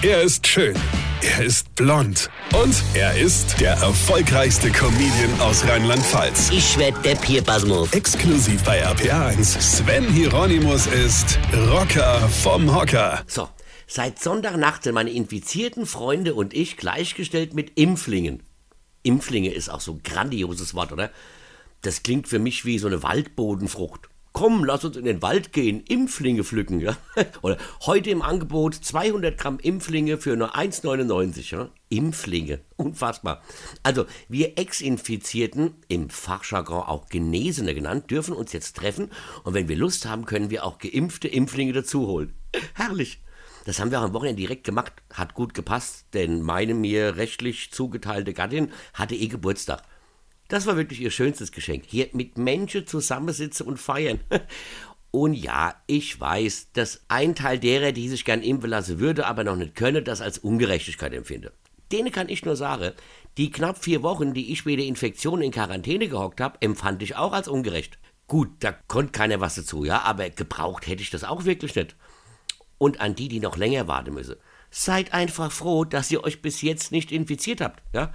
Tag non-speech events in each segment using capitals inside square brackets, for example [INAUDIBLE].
Er ist schön. Er ist blond. Und er ist der erfolgreichste Comedian aus Rheinland-Pfalz. Ich werd der Pierpasmus. Exklusiv bei RPA1. Sven Hieronymus ist Rocker vom Hocker. So, seit Sonntagnacht sind meine infizierten Freunde und ich gleichgestellt mit Impflingen. Impflinge ist auch so ein grandioses Wort, oder? Das klingt für mich wie so eine Waldbodenfrucht. Komm, lass uns in den Wald gehen, Impflinge pflücken, ja? [LAUGHS] Oder heute im Angebot 200 Gramm Impflinge für nur 1,99, ja? Impflinge, [LAUGHS] unfassbar. Also, wir Ex-Infizierten, im Fachjargon auch Genesene genannt, dürfen uns jetzt treffen und wenn wir Lust haben, können wir auch geimpfte Impflinge dazuholen. [LAUGHS] Herrlich. Das haben wir auch am Wochenende direkt gemacht. Hat gut gepasst, denn meine mir rechtlich zugeteilte Gattin hatte eh Geburtstag. Das war wirklich ihr schönstes Geschenk. Hier mit Menschen zusammensitzen und feiern. [LAUGHS] Und ja, ich weiß, dass ein Teil derer, die sich gern impfen lassen würde, aber noch nicht könne, das als Ungerechtigkeit empfinde. Denen kann ich nur sagen, die knapp vier Wochen, die ich wegen der Infektion in Quarantäne gehockt habe, empfand ich auch als ungerecht. Gut, da konnte keiner was dazu, ja, aber gebraucht hätte ich das auch wirklich nicht. Und an die, die noch länger warten müssen. Seid einfach froh, dass ihr euch bis jetzt nicht infiziert habt, ja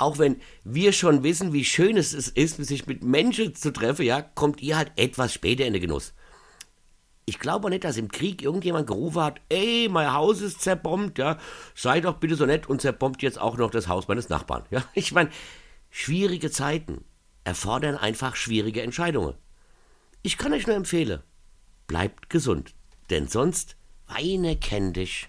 auch wenn wir schon wissen, wie schön es ist, sich mit Menschen zu treffen, ja, kommt ihr halt etwas später in den Genuss. Ich glaube nicht, dass im Krieg irgendjemand gerufen hat, ey, mein Haus ist zerbombt, ja, sei doch bitte so nett und zerbombt jetzt auch noch das Haus meines Nachbarn. Ja, [LAUGHS] ich meine, schwierige Zeiten erfordern einfach schwierige Entscheidungen. Ich kann euch nur empfehlen, bleibt gesund, denn sonst weine kenn dich